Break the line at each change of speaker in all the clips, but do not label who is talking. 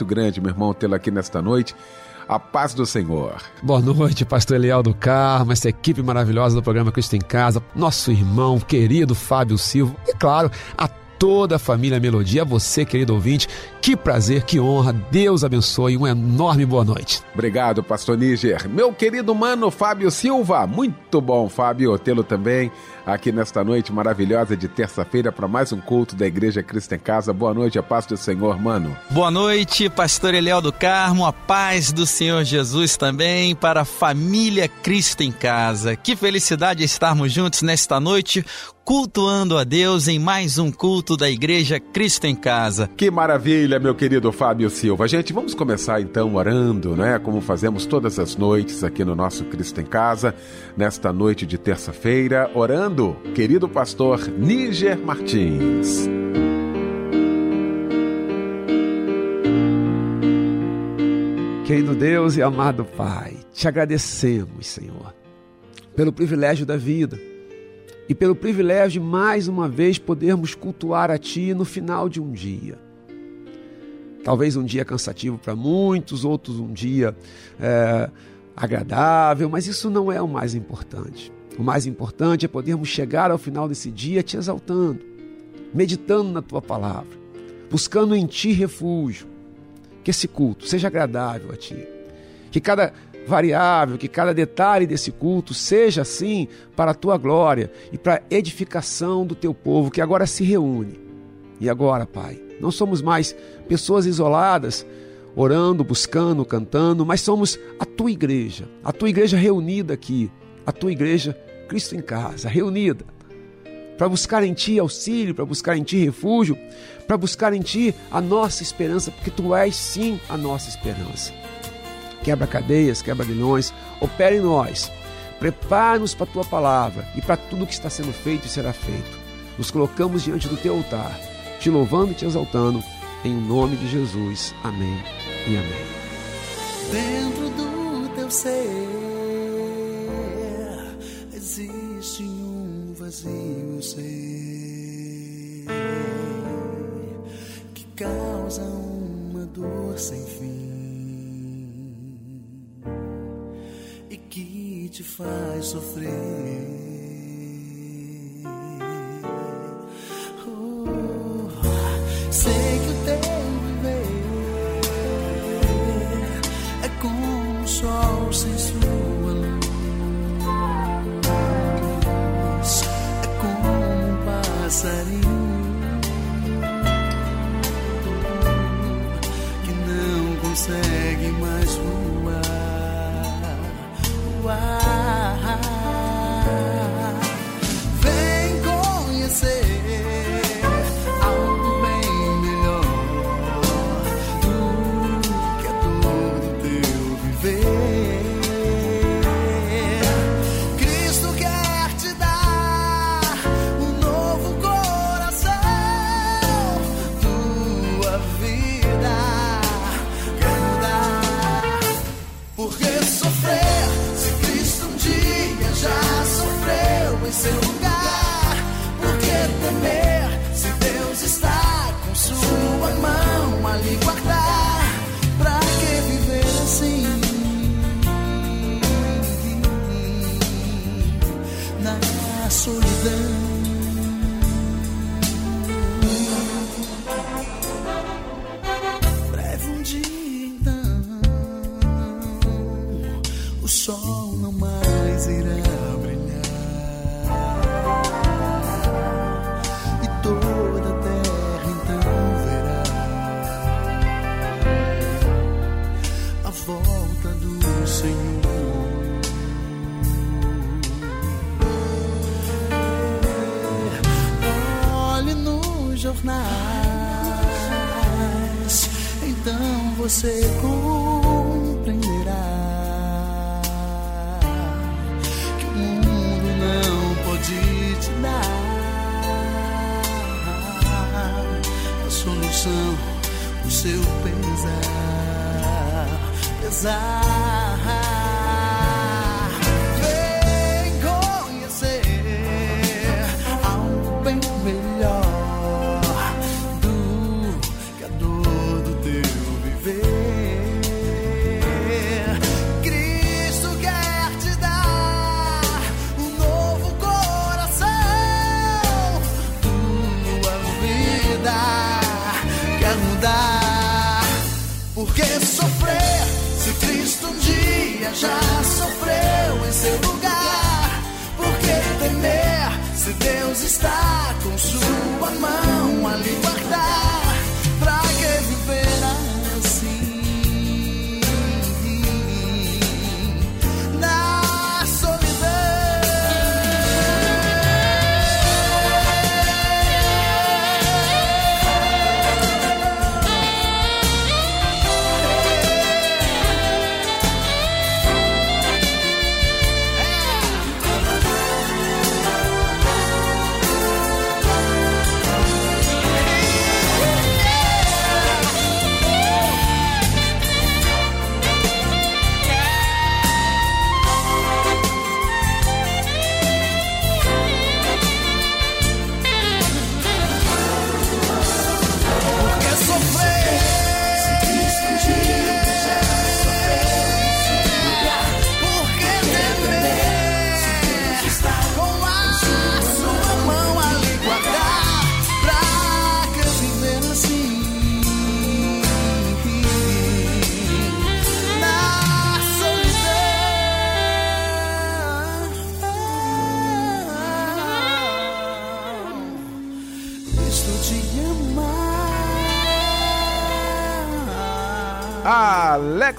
muito grande, meu irmão, tê-lo aqui nesta noite. A paz do Senhor.
Boa noite, pastor Eliel do Carmo, essa equipe maravilhosa do programa Cristo em Casa, nosso irmão querido Fábio Silva e, claro, a toda a família Melodia, a você, querido ouvinte. Que prazer, que honra. Deus abençoe. Uma enorme boa noite.
Obrigado, pastor Níger. Meu querido mano Fábio Silva. Muito bom, Fábio, tê-lo também aqui nesta noite maravilhosa de terça-feira para mais um culto da Igreja Cristo em Casa. Boa noite, a paz do Senhor, mano.
Boa noite, pastor Eliel do Carmo, a paz do Senhor Jesus também para a família Cristo em Casa. Que felicidade estarmos juntos nesta noite cultuando a Deus em mais um culto da Igreja Cristo em Casa.
Que maravilha, meu querido Fábio Silva. Gente, vamos começar então orando, né? Como fazemos todas as noites aqui no nosso Cristo em Casa, nesta noite de terça-feira, orando querido pastor Níger Martins.
Querido Deus e amado Pai, te agradecemos, Senhor, pelo privilégio da vida e pelo privilégio de mais uma vez podermos cultuar a Ti no final de um dia. Talvez um dia cansativo para muitos, outros um dia é, agradável, mas isso não é o mais importante. O mais importante é podermos chegar ao final desse dia te exaltando, meditando na tua palavra, buscando em ti refúgio. Que esse culto seja agradável a ti. Que cada variável, que cada detalhe desse culto seja assim para a tua glória e para a edificação do teu povo que agora se reúne. E agora, Pai, não somos mais pessoas isoladas, orando, buscando, cantando, mas somos a tua igreja, a tua igreja reunida aqui, a tua igreja Cristo em casa, reunida, para buscar em Ti auxílio, para buscar em Ti refúgio, para buscar em Ti a nossa esperança, porque Tu és sim a nossa esperança. Quebra cadeias, quebra grilhões, opera em nós, prepara-nos para a Tua palavra e para tudo que está sendo feito e será feito. Nos colocamos diante do Teu altar, te louvando e te exaltando, em nome de Jesus. Amém e amém.
Dentro do Teu ser existe um vazio, sei, que causa uma dor sem fim te faz sofrer. Oh, então você compreenderá que o mundo não pode te dar a solução do seu pesar, pesar.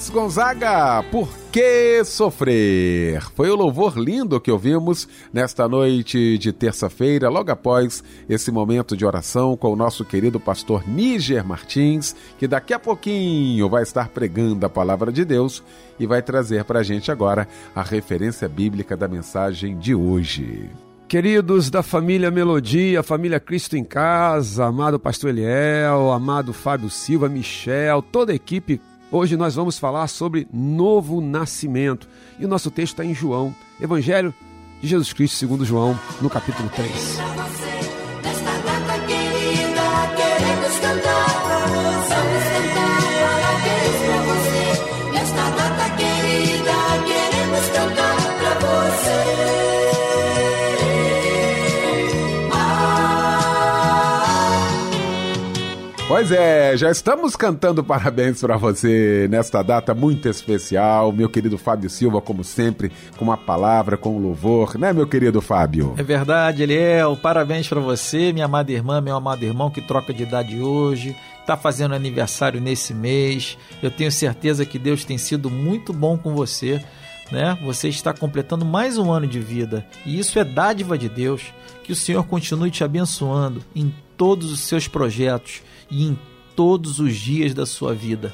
Gonzaga, por que sofrer? Foi o louvor lindo que ouvimos nesta noite de terça-feira, logo após esse momento de oração com o nosso querido pastor Níger Martins, que daqui a pouquinho vai estar pregando a palavra de Deus e vai trazer para a gente agora a referência bíblica da mensagem de hoje.
Queridos da família Melodia, família Cristo em Casa, amado Pastor Eliel, amado Fábio Silva, Michel, toda a equipe, hoje nós vamos falar sobre novo nascimento. E o nosso texto está em João, Evangelho de Jesus Cristo segundo João, no capítulo 3.
Pois é, já estamos cantando parabéns para você nesta data muito especial. Meu querido Fábio Silva, como sempre, com uma palavra, com um louvor, né, meu querido Fábio?
É verdade, Eliel. Parabéns pra você, minha amada irmã, meu amado irmão que troca de idade hoje, está fazendo aniversário nesse mês. Eu tenho certeza que Deus tem sido muito bom com você. Né? Você está completando mais um ano de vida e isso é dádiva de Deus. Que o Senhor continue te abençoando em todos os seus projetos e em todos os dias da sua vida.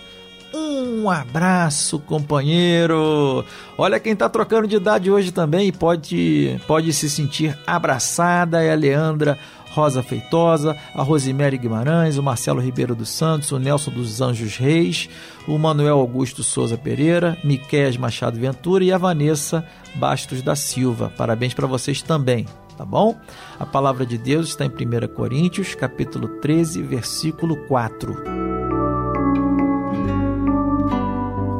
Um abraço, companheiro. Olha quem está trocando de idade hoje também e pode, pode se sentir abraçada é a Leandra Rosa Feitosa, a Rosemary Guimarães, o Marcelo Ribeiro dos Santos, o Nelson dos Anjos Reis, o Manuel Augusto Souza Pereira, Miqués Machado Ventura e a Vanessa Bastos da Silva. Parabéns para vocês também tá bom? A palavra de Deus está em 1 Coríntios, capítulo 13, versículo 4.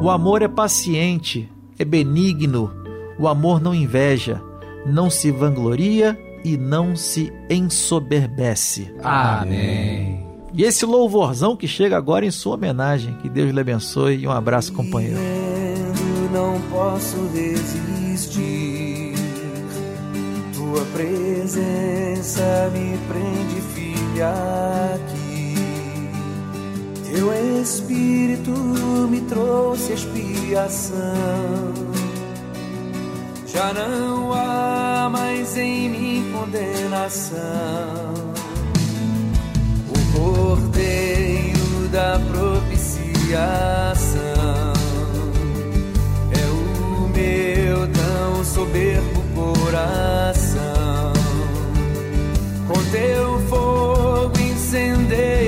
O amor é paciente, é benigno, o amor não inveja, não se vangloria e não se ensoberbece.
Amém.
E esse louvorzão que chega agora em sua homenagem. Que Deus lhe abençoe e um abraço, companheiro.
Vendo, não posso resistir. Tua presença me prende, filha, aqui. Teu Espírito me trouxe expiação. Já não há mais em mim condenação. O
Cordeiro da propiciação. É o meu tão soberbo coração. Teu fogo incendeia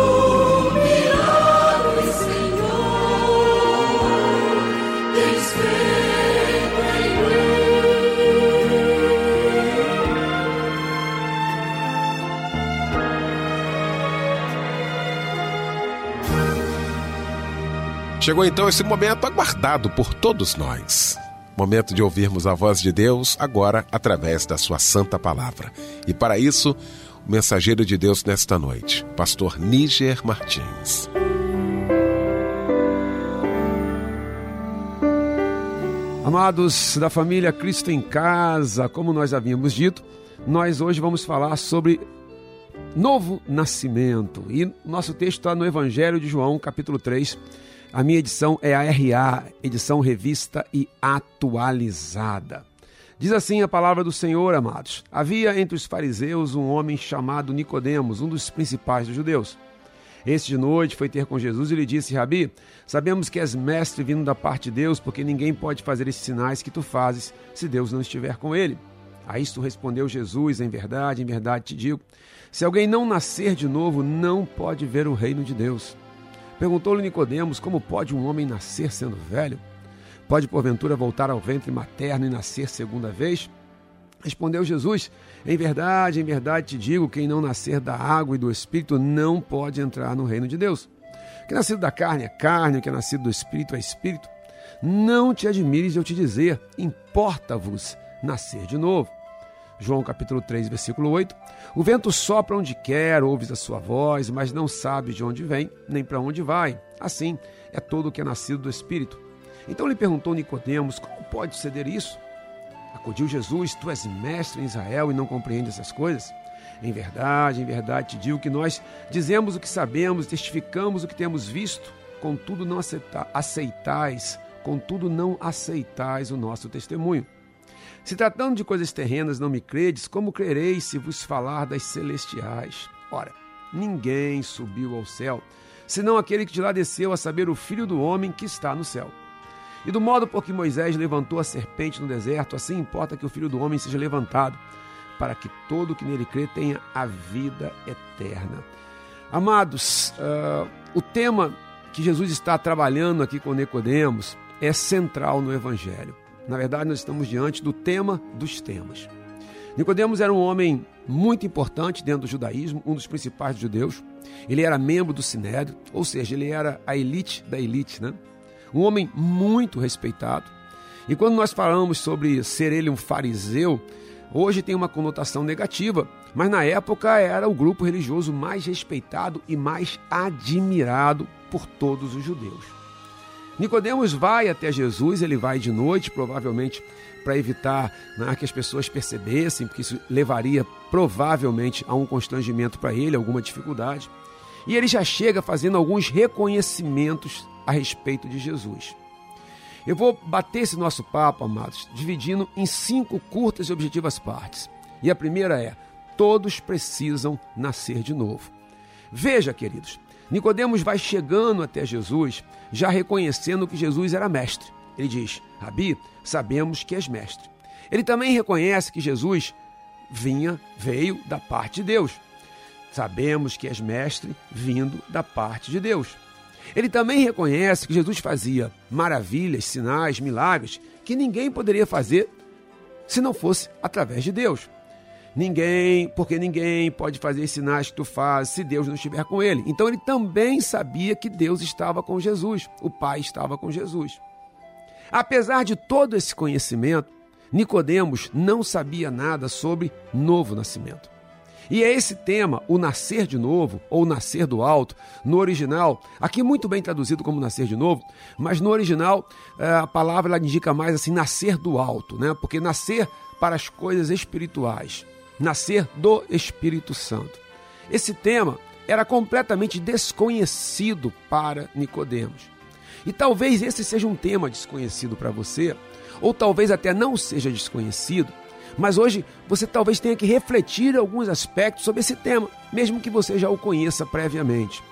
Chegou então esse momento aguardado por todos nós. Momento de ouvirmos a voz de Deus agora através da sua santa palavra. E para isso, o mensageiro de Deus nesta noite, pastor Níger Martins.
Amados da família Cristo em Casa, como nós havíamos dito, nós hoje vamos falar sobre novo nascimento. E nosso texto está no Evangelho de João, capítulo 3. A minha edição é a RA, edição revista e atualizada. Diz assim a palavra do Senhor, amados: Havia entre os fariseus um homem chamado Nicodemos, um dos principais dos judeus. Este de noite foi ter com Jesus e lhe disse: Rabi, sabemos que és mestre vindo da parte de Deus, porque ninguém pode fazer esses sinais que tu fazes se Deus não estiver com ele. A isto respondeu Jesus: Em verdade, em verdade te digo: se alguém não nascer de novo, não pode ver o reino de Deus. Perguntou-lhe Nicodemos: Como pode um homem nascer sendo velho? Pode porventura voltar ao ventre materno e nascer segunda vez? Respondeu Jesus: Em verdade, em verdade te digo: quem não nascer da água e do espírito não pode entrar no reino de Deus. O que é nascido da carne é carne, o que é nascido do espírito é espírito. Não te admires de eu te dizer: importa-vos nascer de novo. João capítulo 3, versículo 8. O vento sopra onde quer, ouves a sua voz, mas não sabes de onde vem, nem para onde vai. Assim é todo o que é nascido do Espírito. Então lhe perguntou Nicodemos: Como pode suceder isso? Acudiu Jesus: Tu és mestre em Israel e não compreendes essas coisas? Em verdade, em verdade te digo que nós dizemos o que sabemos, testificamos o que temos visto, contudo não aceita- aceitais, contudo não aceitais o nosso testemunho. Se tratando de coisas terrenas não me credes, como crereis se vos falar das celestiais? Ora, ninguém subiu ao céu, senão aquele que de lá desceu a saber o Filho do Homem que está no céu. E do modo por que Moisés levantou a serpente no deserto, assim importa que o Filho do Homem seja levantado, para que todo que nele crê tenha a vida eterna. Amados, ah, o tema que Jesus está trabalhando aqui com Nicodemos é central no Evangelho. Na verdade, nós estamos diante do tema dos temas. Nicodemos era um homem muito importante dentro do judaísmo, um dos principais judeus. Ele era membro do Sinédrio, ou seja, ele era a elite da elite, né? Um homem muito respeitado. E quando nós falamos sobre ser ele um fariseu, hoje tem uma conotação negativa, mas na época era o grupo religioso mais respeitado e mais admirado por todos os judeus. Nicodemos vai até Jesus, ele vai de noite, provavelmente para evitar né, que as pessoas percebessem, porque isso levaria provavelmente a um constrangimento para ele, alguma dificuldade. E ele já chega fazendo alguns reconhecimentos a respeito de Jesus. Eu vou bater esse nosso papo, amados, dividindo em cinco curtas e objetivas partes. E a primeira é: todos precisam nascer de novo. Veja, queridos, Nicodemos vai chegando até Jesus, já reconhecendo que Jesus era mestre. Ele diz: Rabi, sabemos que és mestre. Ele também reconhece que Jesus vinha, veio da parte de Deus. Sabemos que és mestre vindo da parte de Deus. Ele também reconhece que Jesus fazia maravilhas, sinais, milagres que ninguém poderia fazer se não fosse através de Deus. Ninguém, porque ninguém pode fazer sinais que tu fazes se Deus não estiver com ele. Então ele também sabia que Deus estava com Jesus, o Pai estava com Jesus. Apesar de todo esse conhecimento, Nicodemos não sabia nada sobre novo nascimento. E é esse tema, o nascer de novo, ou nascer do alto, no original, aqui muito bem traduzido como nascer de novo, mas no original eh, a palavra indica mais assim, nascer do alto, né? Porque nascer para as coisas espirituais, nascer do Espírito Santo. Esse tema era completamente desconhecido para Nicodemos. E talvez esse seja um tema desconhecido para você, ou talvez até não seja desconhecido, mas hoje você talvez tenha que refletir alguns aspectos sobre esse tema, mesmo que você já o conheça previamente.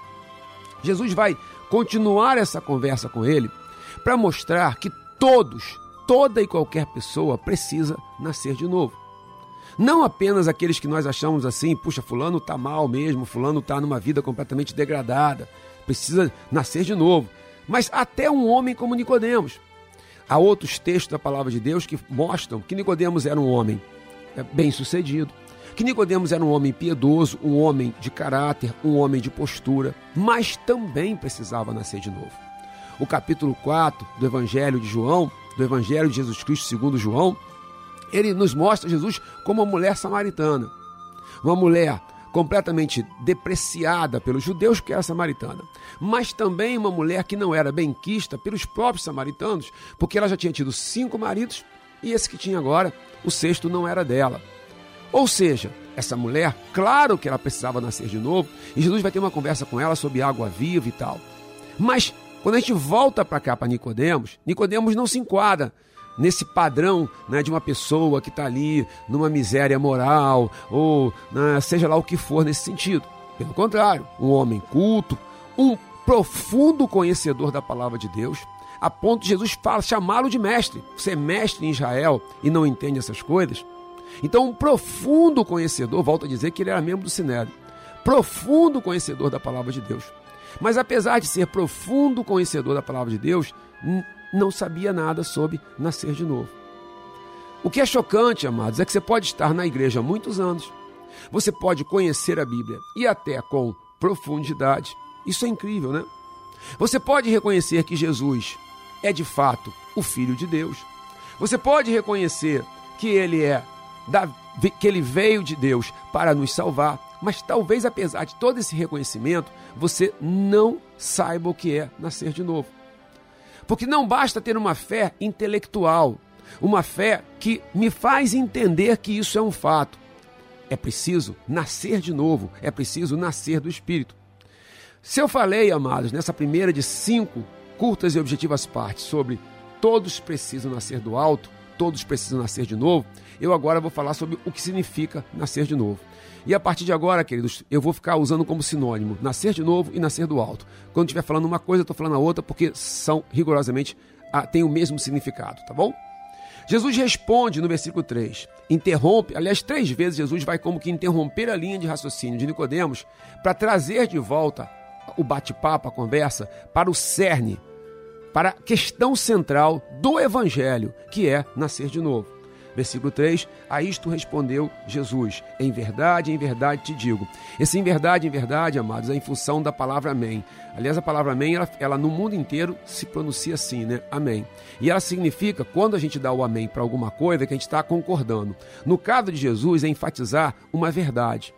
Jesus vai continuar essa conversa com ele para mostrar que todos, toda e qualquer pessoa precisa nascer de novo. Não apenas aqueles que nós achamos assim, puxa, fulano está mal mesmo, fulano está numa vida completamente degradada, precisa nascer de novo, mas até um homem como Nicodemos. Há outros textos da palavra de Deus que mostram que Nicodemos era um homem é, bem-sucedido, que Nicodemos era um homem piedoso, um homem de caráter, um homem de postura, mas também precisava nascer de novo. o capítulo 4 do Evangelho de João, do Evangelho de Jesus Cristo segundo João, ele nos mostra Jesus como uma mulher samaritana. Uma mulher completamente depreciada pelos judeus, que era samaritana, mas também uma mulher que não era benquista pelos próprios samaritanos, porque ela já tinha tido cinco maridos e esse que tinha agora, o sexto não era dela. Ou seja, essa mulher, claro que ela precisava nascer de novo, e Jesus vai ter uma conversa com ela sobre água viva e tal. Mas quando a gente volta para cá para Nicodemos, Nicodemos não se enquadra nesse padrão né, de uma pessoa que está ali numa miséria moral, ou né, seja lá o que for nesse sentido. Pelo contrário, um homem culto, um profundo conhecedor da palavra de Deus, a ponto de Jesus chamá-lo de mestre. Você é mestre em Israel e não entende essas coisas? Então, um profundo conhecedor, volto a dizer que ele era membro do Sinédrio, profundo conhecedor da palavra de Deus. Mas apesar de ser profundo conhecedor da palavra de Deus, não sabia nada sobre nascer de novo. O que é chocante, amados, é que você pode estar na igreja há muitos anos, você pode conhecer a Bíblia e até com profundidade. Isso é incrível, né? Você pode reconhecer que Jesus é de fato o Filho de Deus. Você pode reconhecer que ele é da, que ele veio de Deus para nos salvar, mas talvez apesar de todo esse reconhecimento, você não saiba o que é nascer de novo. Porque não basta ter uma fé intelectual, uma fé que me faz entender que isso é um fato. É preciso nascer de novo, é preciso nascer do Espírito. Se eu falei, amados, nessa primeira de cinco curtas e objetivas partes sobre todos precisam nascer do alto, todos precisam nascer de novo, eu agora vou falar sobre o que significa nascer de novo. E a partir de agora, queridos, eu vou ficar usando como sinônimo nascer de novo e nascer do alto. Quando estiver falando uma coisa, eu estou falando a outra, porque são rigorosamente, ah, têm o mesmo significado, tá bom? Jesus responde no versículo 3, interrompe, aliás, três vezes Jesus vai como que interromper a linha de raciocínio de Nicodemos para trazer de volta o bate-papo, a conversa, para o cerne, para a questão central do evangelho, que é nascer de novo. Versículo 3: A isto respondeu Jesus: Em verdade, em verdade te digo. Esse em verdade, em verdade, amados, é em função da palavra amém. Aliás, a palavra amém, ela, ela no mundo inteiro se pronuncia assim, né? Amém. E ela significa, quando a gente dá o amém para alguma coisa, que a gente está concordando. No caso de Jesus, é enfatizar uma verdade.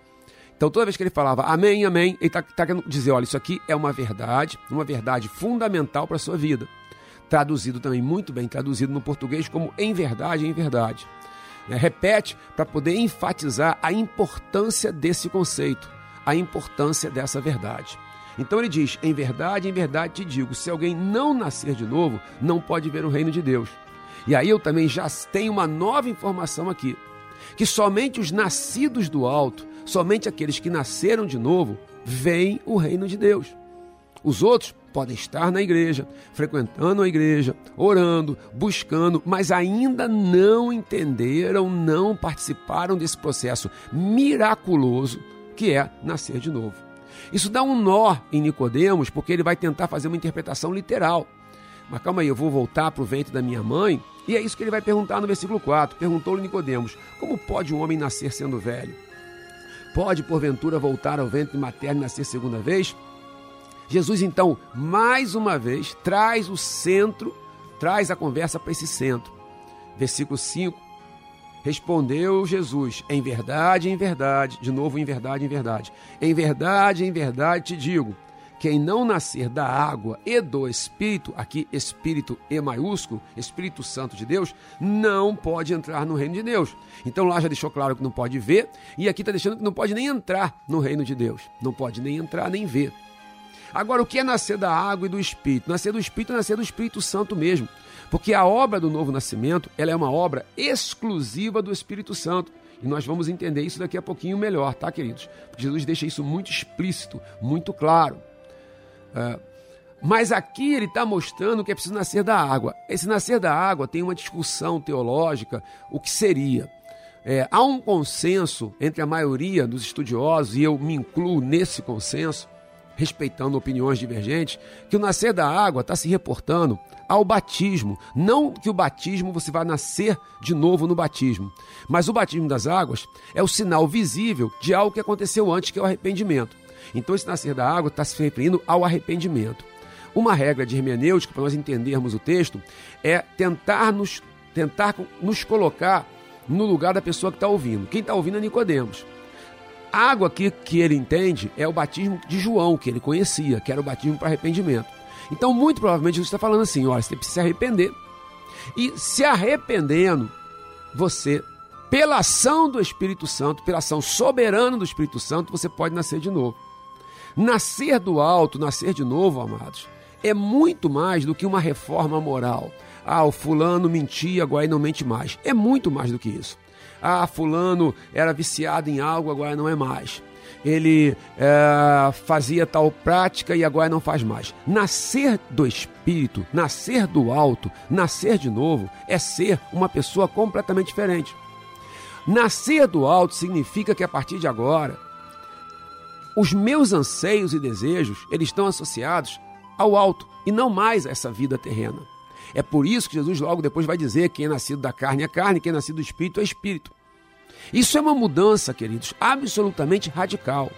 Então, toda vez que ele falava amém, amém, ele está tá querendo dizer: olha, isso aqui é uma verdade, uma verdade fundamental para a sua vida traduzido também muito bem, traduzido no português como em verdade, em verdade. É, repete para poder enfatizar a importância desse conceito, a importância dessa verdade. Então ele diz: em verdade, em verdade te digo, se alguém não nascer de novo, não pode ver o reino de Deus. E aí eu também já tenho uma nova informação aqui: que somente os nascidos do alto, somente aqueles que nasceram de novo, veem o reino de Deus. Os outros podem estar na igreja, frequentando a igreja, orando, buscando, mas ainda não entenderam, não participaram desse processo miraculoso que é nascer de novo. Isso dá um nó em Nicodemos, porque ele vai tentar fazer uma interpretação literal. Mas calma aí, eu vou voltar para o ventre da minha mãe, e é isso que ele vai perguntar no versículo 4. Perguntou-lhe Nicodemos: Como pode um homem nascer sendo velho? Pode, porventura, voltar ao ventre materno e nascer segunda vez? Jesus, então, mais uma vez, traz o centro, traz a conversa para esse centro. Versículo 5. Respondeu Jesus: Em verdade, em verdade, de novo, em verdade, em verdade. Em verdade, em verdade te digo: quem não nascer da água e do Espírito, aqui Espírito E maiúsculo, Espírito Santo de Deus, não pode entrar no reino de Deus. Então lá já deixou claro que não pode ver, e aqui está deixando que não pode nem entrar no reino de Deus. Não pode nem entrar nem ver. Agora, o que é nascer da água e do Espírito? Nascer do Espírito é nascer do Espírito Santo mesmo. Porque a obra do novo nascimento ela é uma obra exclusiva do Espírito Santo. E nós vamos entender isso daqui a pouquinho melhor, tá, queridos? Porque Jesus deixa isso muito explícito, muito claro. É, mas aqui ele está mostrando que é preciso nascer da água. Esse nascer da água tem uma discussão teológica, o que seria. É, há um consenso entre a maioria dos estudiosos, e eu me incluo nesse consenso, respeitando opiniões divergentes, que o nascer da água está se reportando ao batismo. Não que o batismo você vai nascer de novo no batismo, mas o batismo das águas é o sinal visível de algo que aconteceu antes, que é o arrependimento. Então, esse nascer da água está se referindo ao arrependimento. Uma regra de hermenêutica, para nós entendermos o texto, é tentar nos, tentar nos colocar no lugar da pessoa que está ouvindo. Quem está ouvindo é Nicodemos. A água aqui que ele entende é o batismo de João, que ele conhecia, que era o batismo para arrependimento. Então, muito provavelmente, Jesus está falando assim: olha, você precisa se arrepender. E se arrependendo, você, pela ação do Espírito Santo, pela ação soberana do Espírito Santo, você pode nascer de novo. Nascer do alto, nascer de novo, amados, é muito mais do que uma reforma moral. Ah, o fulano mentia, agora ele não mente mais. É muito mais do que isso. Ah, fulano era viciado em algo, agora não é mais. Ele é, fazia tal prática e agora não faz mais. Nascer do Espírito, nascer do alto, nascer de novo, é ser uma pessoa completamente diferente. Nascer do alto significa que a partir de agora, os meus anseios e desejos, eles estão associados ao alto e não mais a essa vida terrena. É por isso que Jesus logo depois vai dizer: quem é nascido da carne é carne, quem é nascido do espírito é espírito. Isso é uma mudança, queridos, absolutamente radical.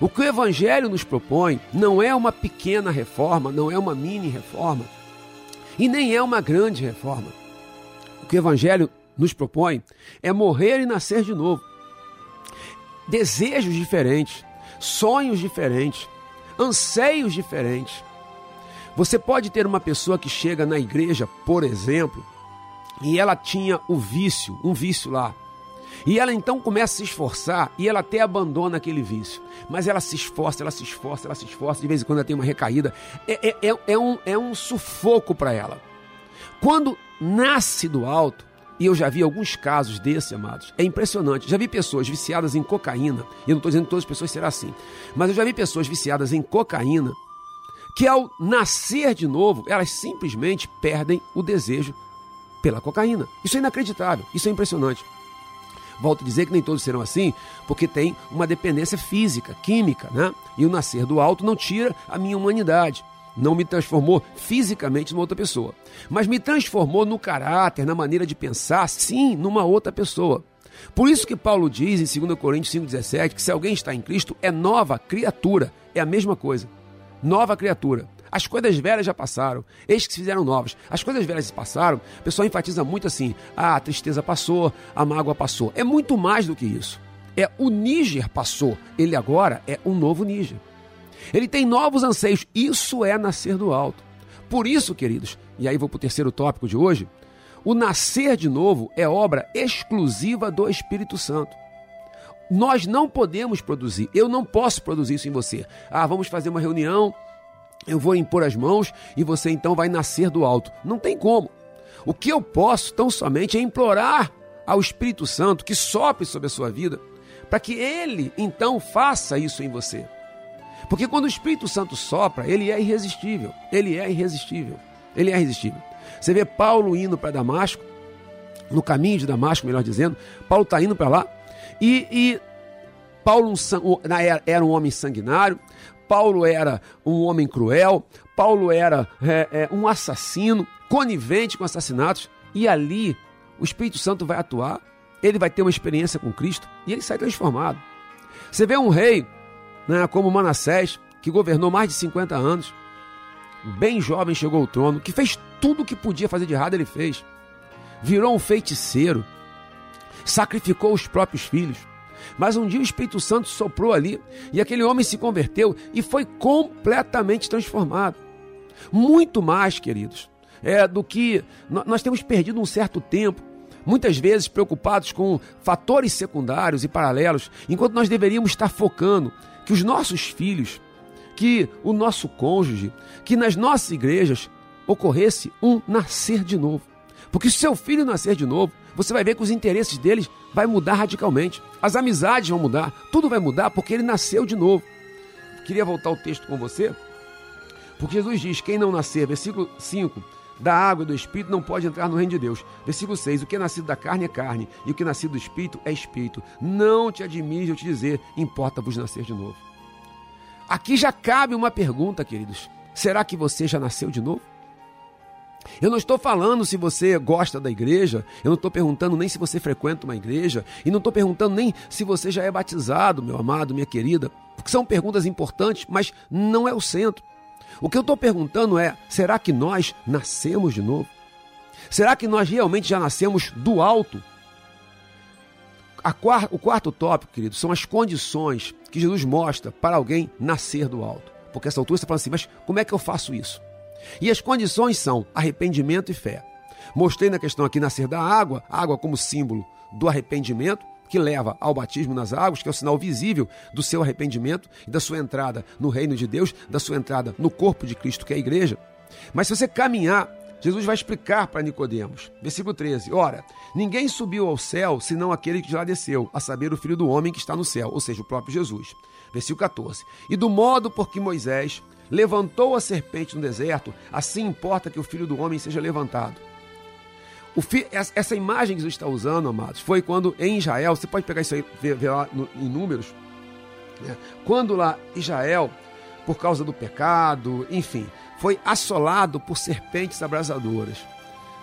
O que o Evangelho nos propõe não é uma pequena reforma, não é uma mini reforma e nem é uma grande reforma. O que o Evangelho nos propõe é morrer e nascer de novo. Desejos diferentes, sonhos diferentes, anseios diferentes. Você pode ter uma pessoa que chega na igreja, por exemplo, e ela tinha o vício, um vício lá. E ela então começa a se esforçar e ela até abandona aquele vício. Mas ela se esforça, ela se esforça, ela se esforça, de vez em quando ela tem uma recaída. É, é, é, é um, é um sufoco para ela. Quando nasce do alto, e eu já vi alguns casos desse, amados, é impressionante. Já vi pessoas viciadas em cocaína, e eu não estou dizendo que todas as pessoas serão assim, mas eu já vi pessoas viciadas em cocaína que ao nascer de novo, elas simplesmente perdem o desejo pela cocaína. Isso é inacreditável, isso é impressionante. Volto a dizer que nem todos serão assim, porque tem uma dependência física, química, né? E o nascer do alto não tira a minha humanidade. Não me transformou fisicamente numa outra pessoa, mas me transformou no caráter, na maneira de pensar, sim, numa outra pessoa. Por isso que Paulo diz em 2 Coríntios 5,17 que se alguém está em Cristo, é nova criatura. É a mesma coisa. Nova criatura. As coisas velhas já passaram, eis que se fizeram novas. As coisas velhas se passaram, o pessoal enfatiza muito assim: ah, a tristeza passou, a mágoa passou. É muito mais do que isso. É o Níger passou, ele agora é um novo Níger. Ele tem novos anseios, isso é nascer do alto. Por isso, queridos, e aí vou para o terceiro tópico de hoje: o nascer de novo é obra exclusiva do Espírito Santo. Nós não podemos produzir, eu não posso produzir isso em você. Ah, vamos fazer uma reunião, eu vou impor as mãos e você então vai nascer do alto. Não tem como. O que eu posso tão somente é implorar ao Espírito Santo que sopre sobre a sua vida, para que ele então faça isso em você. Porque quando o Espírito Santo sopra, ele é irresistível. Ele é irresistível. Ele é irresistível. Você vê Paulo indo para Damasco, no caminho de Damasco, melhor dizendo, Paulo está indo para lá, e, e Paulo era um homem sanguinário, Paulo era um homem cruel, Paulo era é, é, um assassino, conivente com assassinatos, e ali o Espírito Santo vai atuar, ele vai ter uma experiência com Cristo e ele sai transformado. Você vê um rei né, como Manassés, que governou mais de 50 anos, bem jovem chegou ao trono, que fez tudo o que podia fazer de errado, ele fez. Virou um feiticeiro, sacrificou os próprios filhos. Mas um dia o Espírito Santo soprou ali e aquele homem se converteu e foi completamente transformado. Muito mais, queridos, é do que nós temos perdido um certo tempo muitas vezes preocupados com fatores secundários e paralelos, enquanto nós deveríamos estar focando que os nossos filhos, que o nosso cônjuge, que nas nossas igrejas ocorresse um nascer de novo. Porque se seu filho nascer de novo, você vai ver que os interesses deles vai mudar radicalmente. As amizades vão mudar, tudo vai mudar porque ele nasceu de novo. Queria voltar o texto com você, porque Jesus diz: quem não nascer, versículo 5, da água e do espírito não pode entrar no reino de Deus. Versículo 6: o que é nascido da carne é carne, e o que é nascido do espírito é espírito. Não te admire eu te dizer, importa-vos nascer de novo. Aqui já cabe uma pergunta, queridos: será que você já nasceu de novo? Eu não estou falando se você gosta da igreja, eu não estou perguntando nem se você frequenta uma igreja, e não estou perguntando nem se você já é batizado, meu amado, minha querida, porque são perguntas importantes, mas não é o centro. O que eu estou perguntando é: será que nós nascemos de novo? Será que nós realmente já nascemos do alto? A quar- o quarto tópico, querido, são as condições que Jesus mostra para alguém nascer do alto. Porque essa altura você fala assim, mas como é que eu faço isso? E as condições são arrependimento e fé. Mostrei na questão aqui nascer da água, água como símbolo do arrependimento, que leva ao batismo nas águas, que é o sinal visível do seu arrependimento e da sua entrada no reino de Deus, da sua entrada no corpo de Cristo, que é a igreja. Mas se você caminhar, Jesus vai explicar para Nicodemos. Versículo 13. Ora, ninguém subiu ao céu senão aquele que já desceu, a saber, o filho do homem que está no céu, ou seja, o próprio Jesus. Versículo 14. E do modo por que Moisés levantou a serpente no deserto, assim importa que o filho do homem seja levantado. Fi- essa essa imagem que Jesus está usando, amados, foi quando em Israel, você pode pegar isso aí, ver, ver lá no- em números, né? quando lá Israel, por causa do pecado, enfim, foi assolado por serpentes abrasadoras.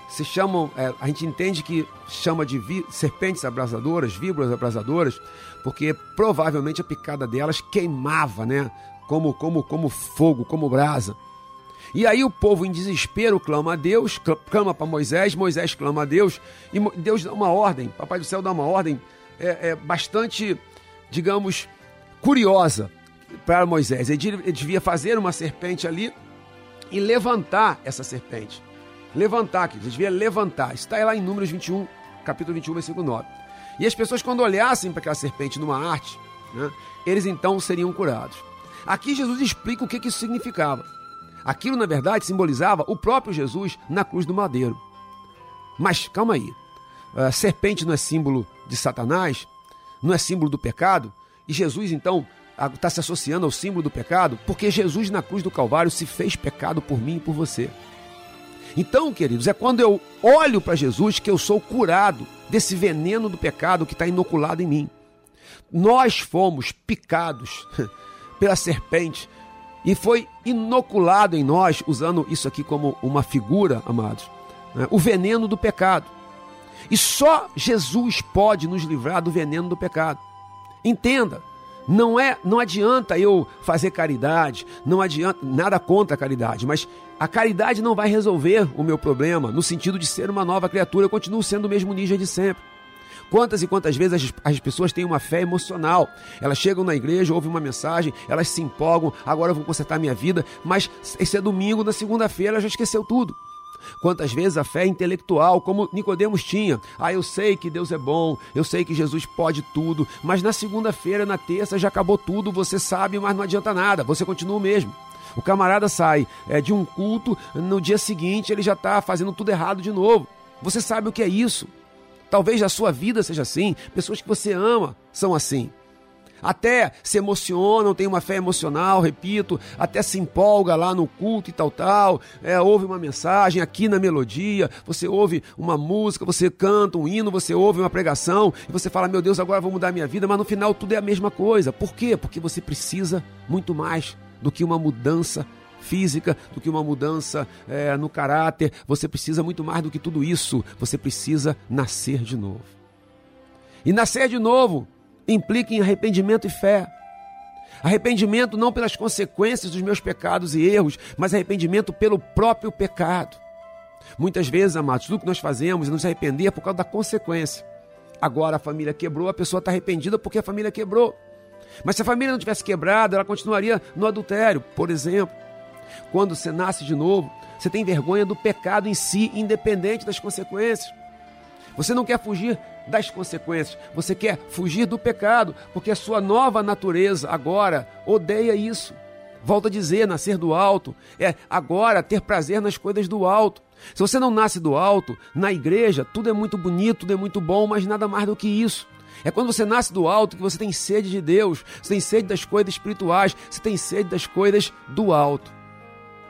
Se chamam, é, a gente entende que chama de vi- serpentes abrasadoras, víboras abrasadoras, porque provavelmente a picada delas queimava, né? Como, como, como fogo, como brasa. E aí o povo em desespero clama a Deus, cl- clama para Moisés, Moisés clama a Deus, e Deus dá uma ordem, Papai do Céu dá uma ordem é, é, bastante, digamos, curiosa para Moisés. Ele devia fazer uma serpente ali e levantar essa serpente. Levantar, que ele devia levantar. Isso está lá em Números 21, capítulo 21, versículo 9. E as pessoas, quando olhassem para aquela serpente numa arte, né, eles então seriam curados. Aqui Jesus explica o que, isso significava. Aquilo, na verdade, simbolizava o próprio Jesus na cruz do madeiro. Mas calma aí. A serpente não é símbolo de Satanás, não é símbolo do pecado, e Jesus, então, está se associando ao símbolo do pecado, porque Jesus na cruz do Calvário se fez pecado por mim e por você. Então, queridos, é quando eu olho para Jesus que eu sou curado desse veneno do pecado que está inoculado em mim. Nós fomos picados pela serpente e foi inoculado em nós, usando isso aqui como uma figura, amados, né, o veneno do pecado. E só Jesus pode nos livrar do veneno do pecado. Entenda, não é, não adianta eu fazer caridade, não adianta nada contra a caridade, mas a caridade não vai resolver o meu problema no sentido de ser uma nova criatura, eu continuo sendo o mesmo ninja de sempre. Quantas e quantas vezes as, as pessoas têm uma fé emocional? Elas chegam na igreja, ouvem uma mensagem, elas se empolgam, agora eu vou consertar minha vida, mas esse é domingo, na segunda-feira já esqueceu tudo. Quantas vezes a fé intelectual, como Nicodemos tinha. Ah, eu sei que Deus é bom, eu sei que Jesus pode tudo, mas na segunda-feira, na terça já acabou tudo, você sabe, mas não adianta nada, você continua o mesmo. O camarada sai é, de um culto, no dia seguinte ele já está fazendo tudo errado de novo. Você sabe o que é isso? Talvez a sua vida seja assim, pessoas que você ama são assim. Até se emocionam, tem uma fé emocional, repito, até se empolga lá no culto e tal, tal. É, ouve uma mensagem aqui na melodia, você ouve uma música, você canta um hino, você ouve uma pregação e você fala: Meu Deus, agora vou mudar minha vida, mas no final tudo é a mesma coisa. Por quê? Porque você precisa muito mais do que uma mudança física, do que uma mudança é, no caráter. Você precisa muito mais do que tudo isso. Você precisa nascer de novo. E nascer de novo implica em arrependimento e fé. Arrependimento não pelas consequências dos meus pecados e erros, mas arrependimento pelo próprio pecado. Muitas vezes, amados, tudo que nós fazemos é nos arrepender por causa da consequência. Agora a família quebrou, a pessoa está arrependida porque a família quebrou. Mas se a família não tivesse quebrado, ela continuaria no adultério, por exemplo. Quando você nasce de novo, você tem vergonha do pecado em si, independente das consequências. Você não quer fugir das consequências, você quer fugir do pecado, porque a sua nova natureza agora odeia isso. Volto a dizer, nascer do alto é agora ter prazer nas coisas do alto. Se você não nasce do alto, na igreja, tudo é muito bonito, tudo é muito bom, mas nada mais do que isso. É quando você nasce do alto que você tem sede de Deus, você tem sede das coisas espirituais, você tem sede das coisas do alto.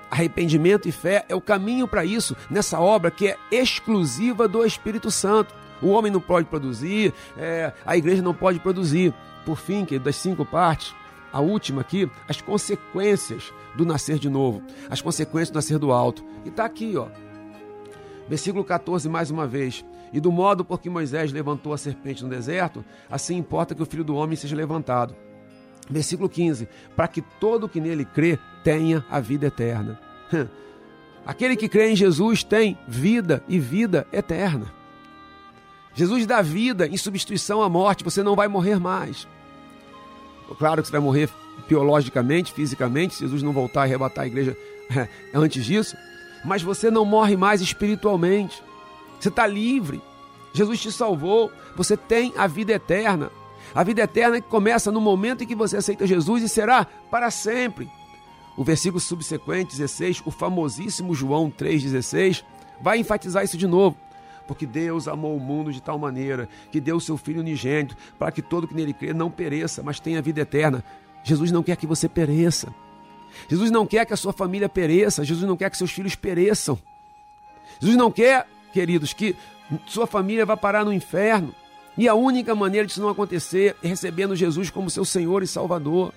Arrependimento e fé é o caminho para isso nessa obra que é exclusiva do Espírito Santo. O homem não pode produzir, é, a igreja não pode produzir. Por fim, que das cinco partes, a última aqui, as consequências do nascer de novo, as consequências do nascer do alto. E está aqui, ó. Versículo 14, mais uma vez. E do modo por que Moisés levantou a serpente no deserto, assim importa que o filho do homem seja levantado. Versículo 15: Para que todo que nele crê tenha a vida eterna. Aquele que crê em Jesus tem vida e vida eterna. Jesus dá vida em substituição à morte, você não vai morrer mais. Claro que você vai morrer biologicamente, fisicamente, se Jesus não voltar a arrebatar a igreja antes disso, mas você não morre mais espiritualmente. Você está livre. Jesus te salvou. Você tem a vida eterna. A vida eterna que começa no momento em que você aceita Jesus e será para sempre. O versículo subsequente, 16, o famosíssimo João 3,16, vai enfatizar isso de novo. Porque Deus amou o mundo de tal maneira que deu o seu Filho unigênito para que todo que nele crê não pereça, mas tenha vida eterna. Jesus não quer que você pereça. Jesus não quer que a sua família pereça. Jesus não quer que seus filhos pereçam. Jesus não quer, queridos, que sua família vá parar no inferno. E a única maneira disso não acontecer é recebendo Jesus como seu Senhor e Salvador.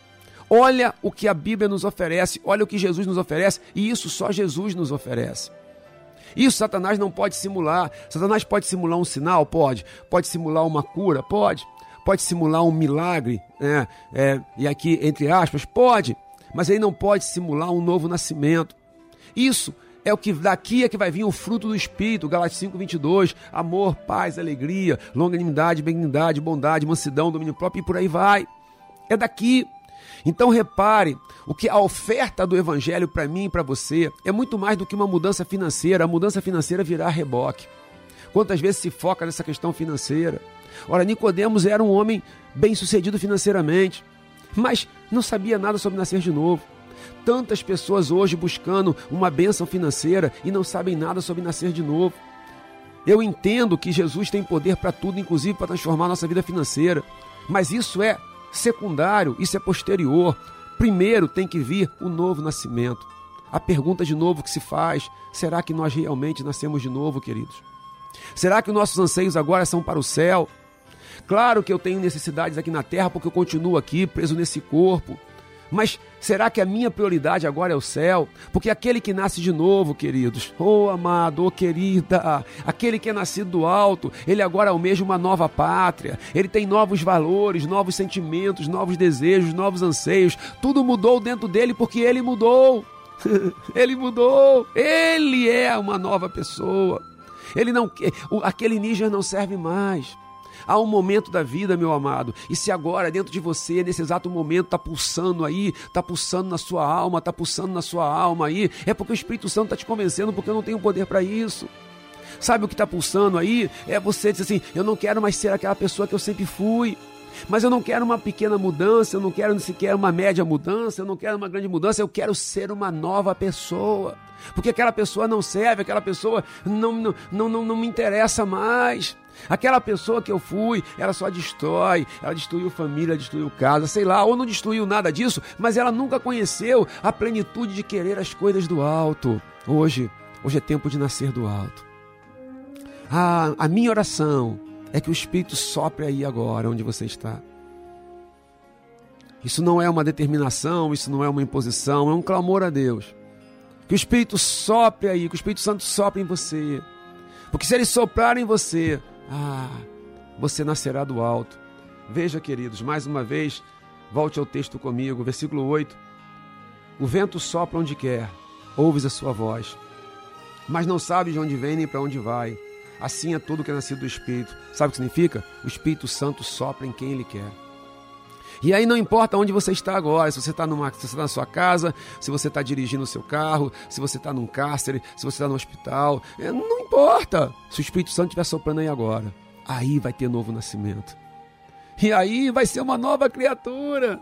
Olha o que a Bíblia nos oferece, olha o que Jesus nos oferece, e isso só Jesus nos oferece. Isso Satanás não pode simular. Satanás pode simular um sinal? Pode. Pode simular uma cura? Pode. Pode simular um milagre? né? é, e aqui, entre aspas, pode. Mas ele não pode simular um novo nascimento. Isso é o que daqui é que vai vir o fruto do Espírito, Galatas 5, 22, amor, paz, alegria, longanimidade, benignidade, bondade, mansidão, domínio próprio e por aí vai. É daqui. Então repare, o que a oferta do evangelho para mim e para você é muito mais do que uma mudança financeira. A mudança financeira virá reboque. Quantas vezes se foca nessa questão financeira? Ora, Nicodemos era um homem bem-sucedido financeiramente, mas não sabia nada sobre nascer de novo. Tantas pessoas hoje buscando uma bênção financeira e não sabem nada sobre nascer de novo. Eu entendo que Jesus tem poder para tudo, inclusive para transformar nossa vida financeira, mas isso é secundário, isso é posterior. Primeiro tem que vir o novo nascimento. A pergunta de novo que se faz: será que nós realmente nascemos de novo, queridos? Será que os nossos anseios agora são para o céu? Claro que eu tenho necessidades aqui na terra porque eu continuo aqui preso nesse corpo. Mas será que a minha prioridade agora é o céu? Porque aquele que nasce de novo, queridos, oh amado, oh querida, aquele que é nascido do alto, ele agora almeja uma nova pátria, ele tem novos valores, novos sentimentos, novos desejos, novos anseios, tudo mudou dentro dele porque ele mudou. ele mudou, ele é uma nova pessoa. Ele não, aquele Níger não serve mais. Há um momento da vida, meu amado, e se agora dentro de você, nesse exato momento, está pulsando aí, está pulsando na sua alma, está pulsando na sua alma aí, é porque o Espírito Santo está te convencendo, porque eu não tenho poder para isso. Sabe o que está pulsando aí? É você dizer assim: eu não quero mais ser aquela pessoa que eu sempre fui. Mas eu não quero uma pequena mudança, eu não quero sequer uma média mudança, eu não quero uma grande mudança, eu quero ser uma nova pessoa. Porque aquela pessoa não serve, aquela pessoa não, não, não, não, não me interessa mais. Aquela pessoa que eu fui, ela só destrói, ela destruiu família, destruiu casa, sei lá, ou não destruiu nada disso, mas ela nunca conheceu a plenitude de querer as coisas do alto. Hoje, hoje é tempo de nascer do alto. Ah, a minha oração é que o Espírito sopre aí agora, onde você está. Isso não é uma determinação, isso não é uma imposição, é um clamor a Deus. Que o Espírito sopre aí, que o Espírito Santo sopre em você. Porque se ele soprar em você, ah, você nascerá do alto. Veja, queridos, mais uma vez, volte ao texto comigo, versículo 8. O vento sopra onde quer, ouves a sua voz, mas não sabes de onde vem nem para onde vai. Assim é tudo que é nascido do Espírito. Sabe o que significa? O Espírito Santo sopra em quem ele quer. E aí não importa onde você está agora, se você está está na sua casa, se você está dirigindo o seu carro, se você está num cárcere, se você está no hospital, é, não importa. Se o Espírito Santo estiver soprando aí agora, aí vai ter novo nascimento. E aí vai ser uma nova criatura.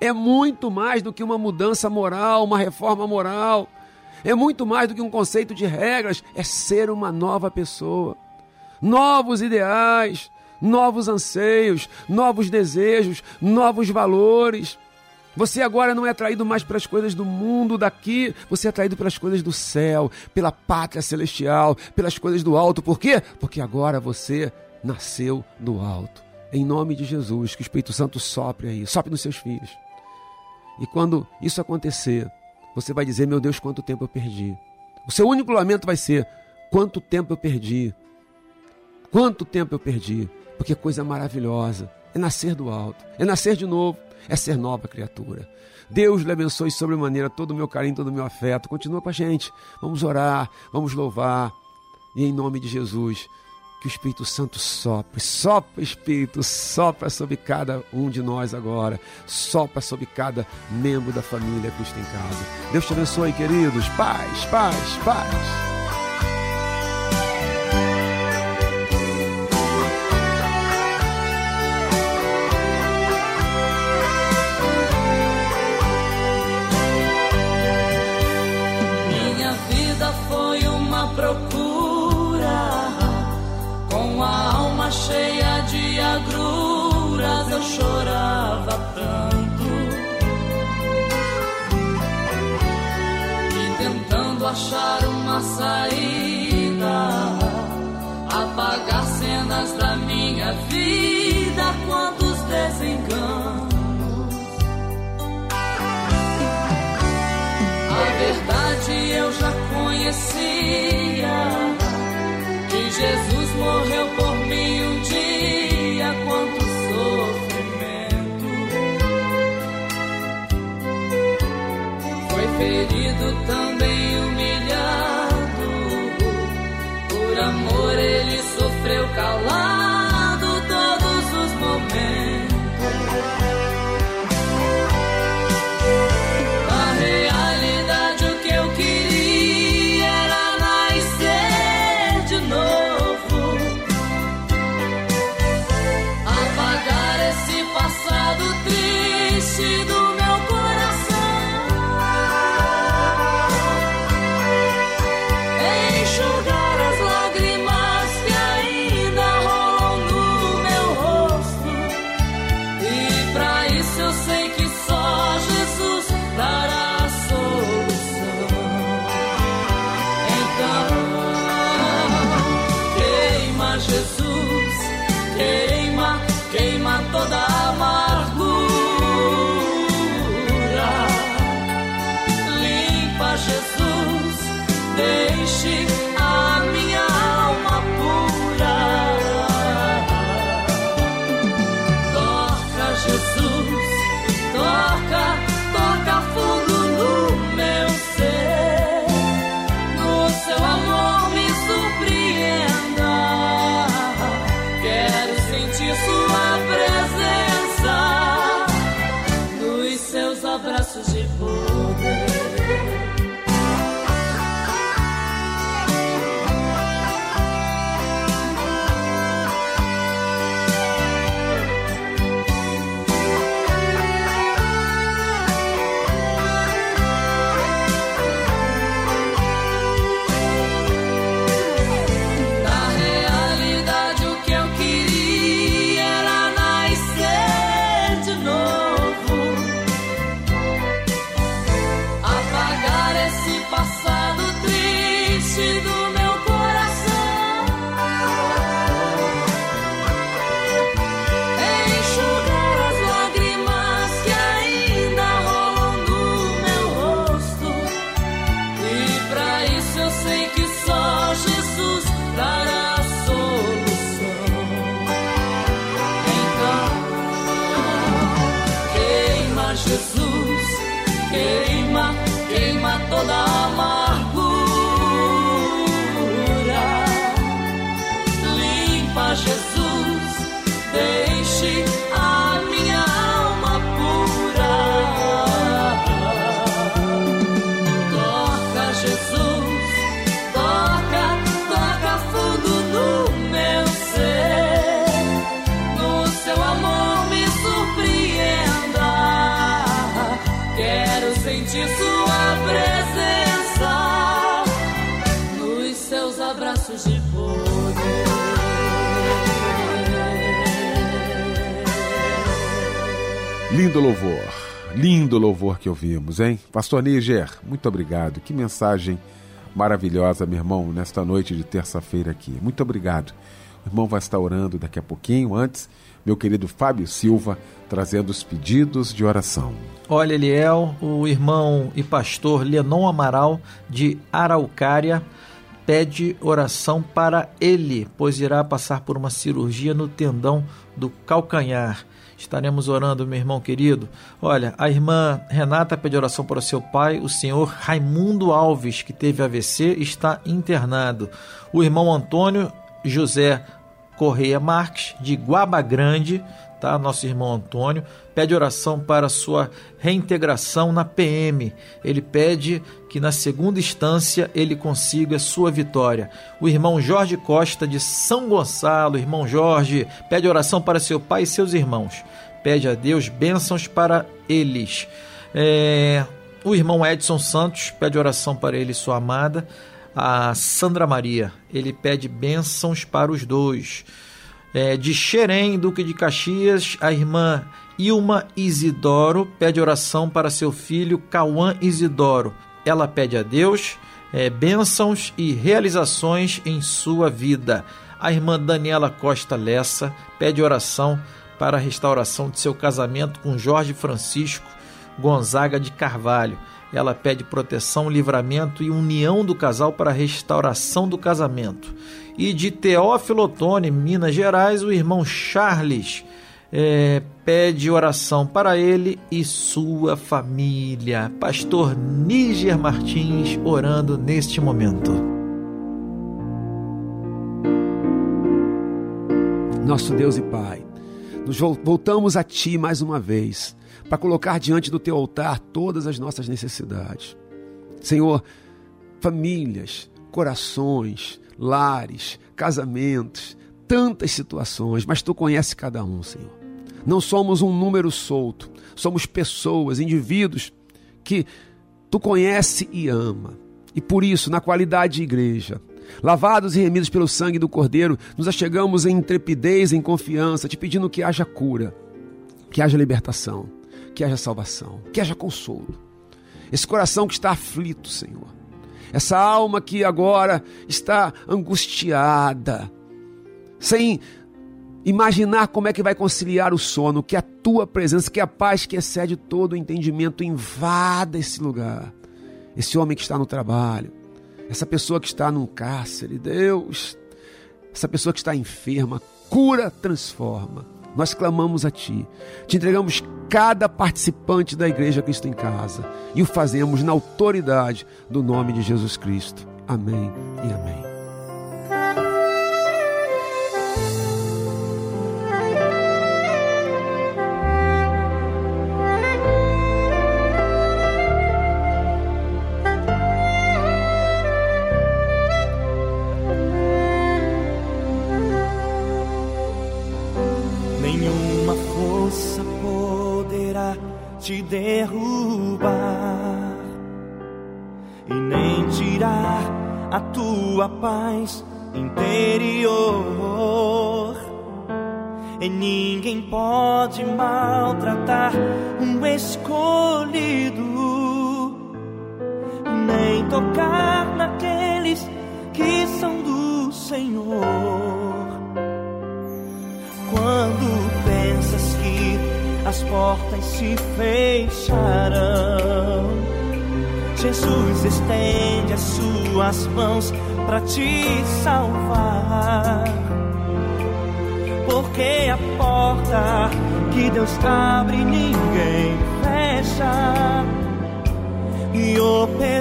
É muito mais do que uma mudança moral, uma reforma moral. É muito mais do que um conceito de regras, é ser uma nova pessoa. Novos ideais, novos anseios, novos desejos, novos valores. Você agora não é atraído mais pelas coisas do mundo daqui, você é atraído pelas coisas do céu, pela pátria celestial, pelas coisas do alto. Por quê? Porque agora você nasceu do alto. Em nome de Jesus, que o Espírito Santo sopre aí, sopre nos seus filhos. E quando isso acontecer, você vai dizer: Meu Deus, quanto tempo eu perdi. O seu único lamento vai ser: Quanto tempo eu perdi. Quanto tempo eu perdi. Porque coisa maravilhosa é nascer do alto, é nascer de novo, é ser nova criatura. Deus lhe abençoe sobremaneira todo o meu carinho, todo o meu afeto. Continua com a gente. Vamos orar, vamos louvar. E em nome de Jesus, que o Espírito Santo sopre, sopra Espírito, sopra sobre cada um de nós agora, sopra sobre cada membro da família Cristo em Casa. Deus te abençoe, queridos. Paz, paz, paz.
Uma
Lindo louvor, lindo louvor que ouvimos, hein? Pastor Níger, muito obrigado. Que mensagem maravilhosa, meu irmão, nesta noite de terça-feira aqui. Muito obrigado. O irmão vai estar orando daqui a pouquinho. Antes, meu querido Fábio Silva trazendo os pedidos de oração.
Olha, Eliel, o irmão e pastor Lenon Amaral, de Araucária,
pede oração para ele, pois irá passar por uma cirurgia no tendão do calcanhar. Estaremos orando, meu irmão querido. Olha, a irmã Renata pede oração para o seu pai, o senhor Raimundo Alves, que teve AVC, está internado. O irmão Antônio José Correia Marques, de Guaba Grande, tá? Nosso irmão Antônio, pede oração para sua reintegração na PM. Ele pede que na segunda instância ele consiga sua vitória. O irmão Jorge Costa de São Gonçalo, irmão Jorge, pede oração para seu pai e seus irmãos. Pede a Deus bênçãos para eles. É, o irmão Edson Santos pede oração para ele e sua amada. A Sandra Maria, ele pede bênçãos para os dois. É, de Xerém, Duque de Caxias, a irmã Ilma Isidoro pede oração para seu filho Cauã Isidoro. Ela pede a Deus é, bênçãos e realizações em sua vida. A irmã Daniela Costa Lessa pede oração para a restauração de seu casamento com Jorge Francisco Gonzaga de Carvalho. Ela pede proteção, livramento e união do casal para a restauração do casamento. E de Teófilo Otoni, Minas Gerais, o irmão Charles é, pede oração para ele e sua família. Pastor Níger Martins orando neste momento.
Nosso Deus e Pai, nos vol- voltamos a Ti mais uma vez para colocar diante do Teu altar todas as nossas necessidades. Senhor, famílias, corações, lares, casamentos, tantas situações, mas Tu conheces cada um, Senhor. Não somos um número solto, somos pessoas, indivíduos que Tu conhece e ama. E por isso, na qualidade de igreja, lavados e remidos pelo sangue do Cordeiro, nos achegamos em intrepidez, em confiança, te pedindo que haja cura, que haja libertação, que haja salvação, que haja consolo. Esse coração que está aflito, Senhor. Essa alma que agora está angustiada, sem imaginar como é que vai conciliar o sono, que a tua presença, que a paz que excede todo o entendimento invada esse lugar. Esse homem que está no trabalho, essa pessoa que está num cárcere, Deus, essa pessoa que está enferma, cura, transforma. Nós clamamos a Ti, te entregamos cada participante da Igreja Cristo em Casa e o fazemos na autoridade do nome de Jesus Cristo. Amém e amém.
Paz interior. E ninguém pode maltratar um escolhido, nem tocar naqueles que são do Senhor. Quando pensas que as portas se fecharão, Jesus estende as suas mãos para te salvar. Porque a porta que Deus abre, ninguém fecha. E operando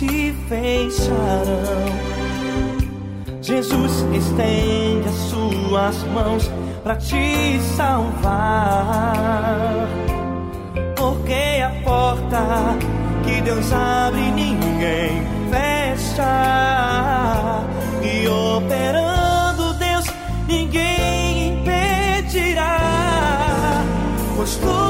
se fecharão, Jesus estende as suas mãos para te salvar. Porque a porta que Deus abre ninguém fecha. E operando Deus, ninguém impedirá. Pois tudo